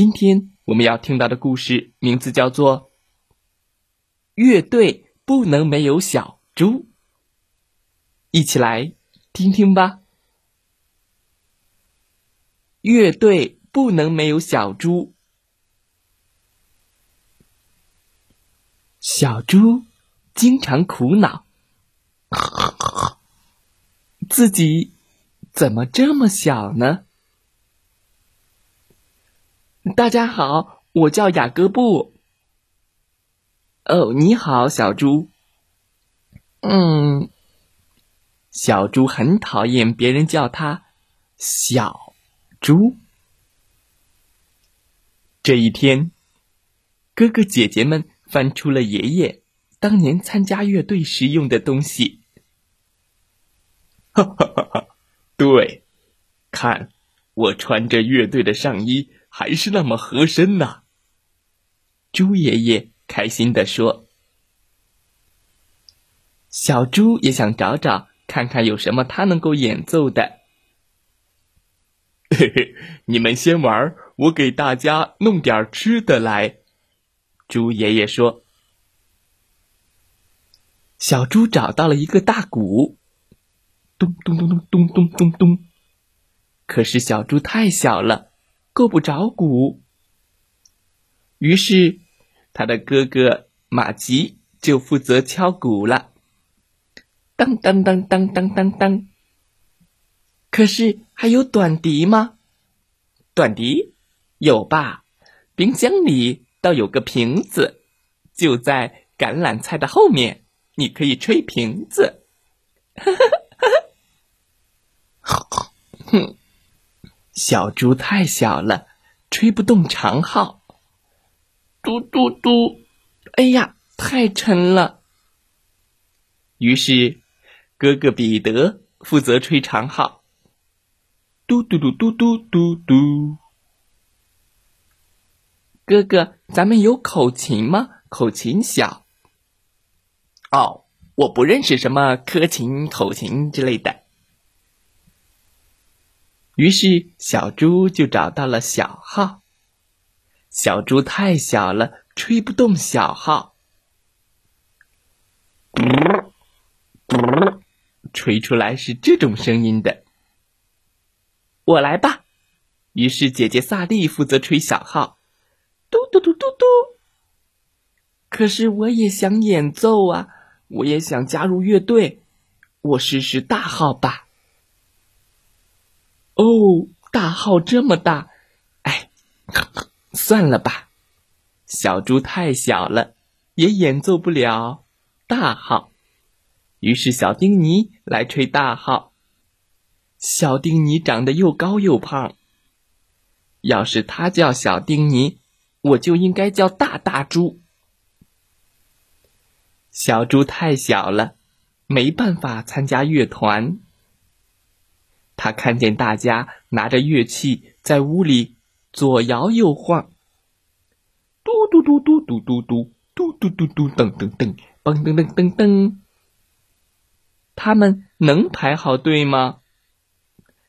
今天我们要听到的故事名字叫做《乐队不能没有小猪》，一起来听听吧。乐队不能没有小猪。小猪经常苦恼，自己怎么这么小呢？大家好，我叫雅各布。哦，你好，小猪。嗯，小猪很讨厌别人叫他小。猪。这一天，哥哥姐姐们翻出了爷爷当年参加乐队时用的东西。哈哈哈哈！对，看我穿着乐队的上衣，还是那么合身呢。猪爷爷开心地说：“小猪也想找找看看有什么他能够演奏的。”嘿嘿，你们先玩，我给大家弄点吃的来。猪爷爷说：“小猪找到了一个大鼓，咚咚咚咚咚咚咚咚。可是小猪太小了，够不着鼓。于是，他的哥哥马吉就负责敲鼓了，当当当当当当当。”可是还有短笛吗？短笛有吧？冰箱里倒有个瓶子，就在橄榄菜的后面，你可以吹瓶子。哼，小猪太小了，吹不动长号。嘟嘟嘟，哎呀，太沉了。于是，哥哥彼得负责吹长号。嘟嘟嘟嘟嘟嘟嘟，哥哥，咱们有口琴吗？口琴小。哦，我不认识什么科琴、口琴之类的。于是小猪就找到了小号。小猪太小了，吹不动小号。嘟嘟，吹出来是这种声音的。我来吧，于是姐姐萨莉负责吹小号，嘟嘟嘟嘟嘟。可是我也想演奏啊，我也想加入乐队，我试试大号吧。哦，大号这么大，哎，算了吧，小猪太小了，也演奏不了大号。于是小丁尼来吹大号。小丁尼长得又高又胖。要是他叫小丁尼，我就应该叫大大猪。小猪太小了，没办法参加乐团。他看见大家拿着乐器在屋里左摇右晃，嘟嘟嘟嘟嘟嘟嘟嘟嘟嘟嘟噔噔噔，嘣噔噔噔噔。他们能排好队吗？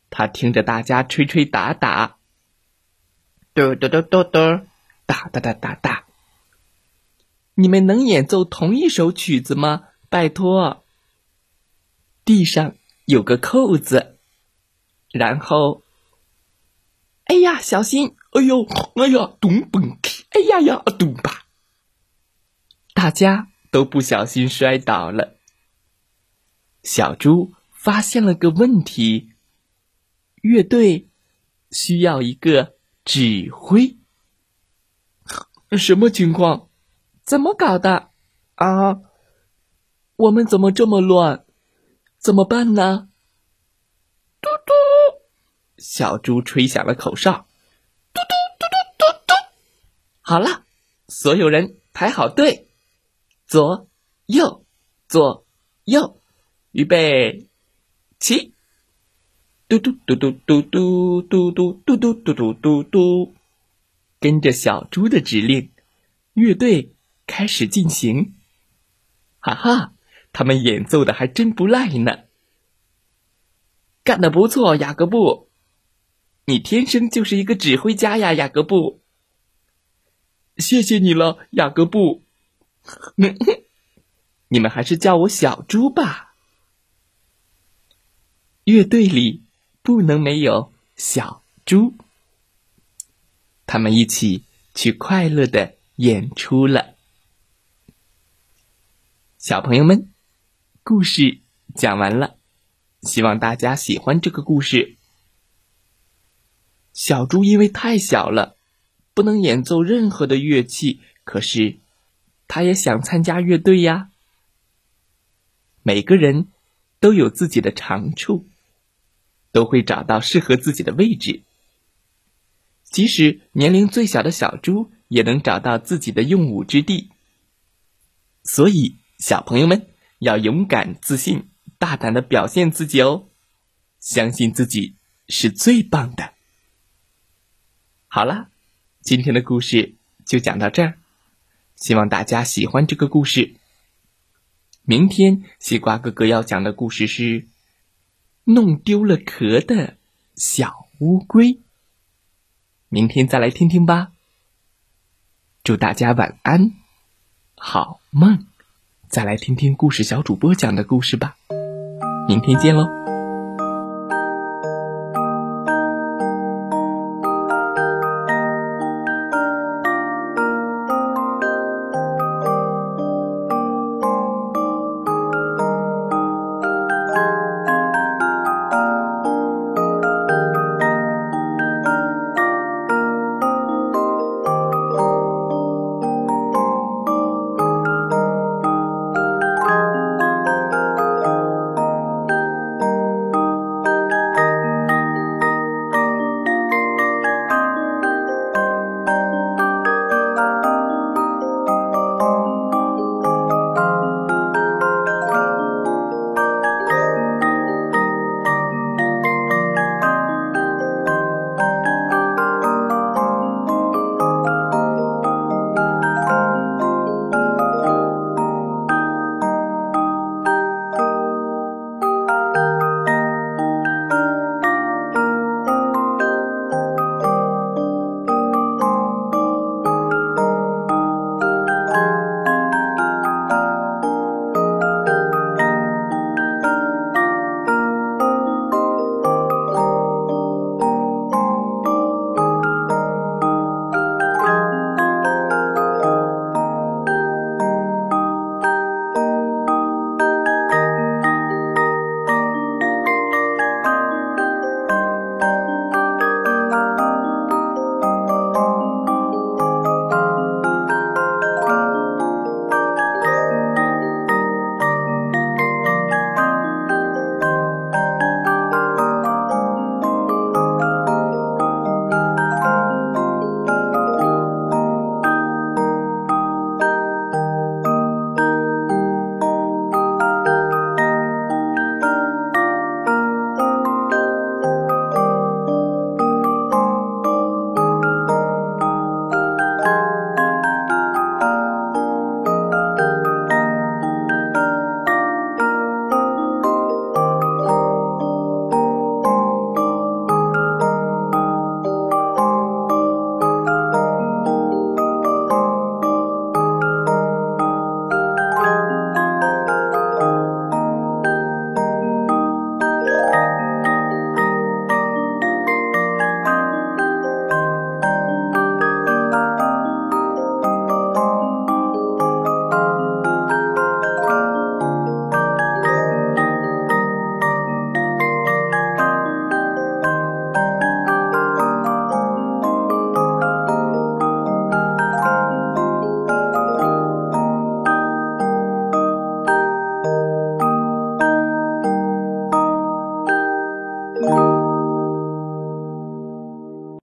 他听着大家吹吹打打，嘟嘟嘟嘟嘟，哒哒哒哒哒。你们能演奏同一首曲子吗？拜托。地上有个扣子，然后，哎呀，小心！哎呦，哎呀，咚嘣！哎呀呀，咚吧！大家都不小心摔倒了。小猪发现了个问题。乐队需要一个指挥，什么情况？怎么搞的？啊，我们怎么这么乱？怎么办呢？小猪吹响了口哨，嘟嘟嘟嘟嘟嘟，好了，所有人排好队，左右左右，预备起！嘟嘟嘟嘟嘟嘟嘟嘟嘟嘟嘟嘟嘟嘟，跟着小猪的指令，乐队开始进行。哈哈，他们演奏的还真不赖呢！干得不错，雅各布，你天生就是一个指挥家呀，雅各布。谢谢你了，雅各布。你们还是叫我小猪吧。乐队里不能没有小猪。他们一起去快乐的演出了。小朋友们，故事讲完了，希望大家喜欢这个故事。小猪因为太小了。不能演奏任何的乐器，可是他也想参加乐队呀。每个人都有自己的长处，都会找到适合自己的位置。即使年龄最小的小猪，也能找到自己的用武之地。所以，小朋友们要勇敢、自信、大胆的表现自己哦，相信自己是最棒的。好了。今天的故事就讲到这儿，希望大家喜欢这个故事。明天西瓜哥哥要讲的故事是弄丢了壳的小乌龟。明天再来听听吧。祝大家晚安，好梦。再来听听故事小主播讲的故事吧。明天见喽。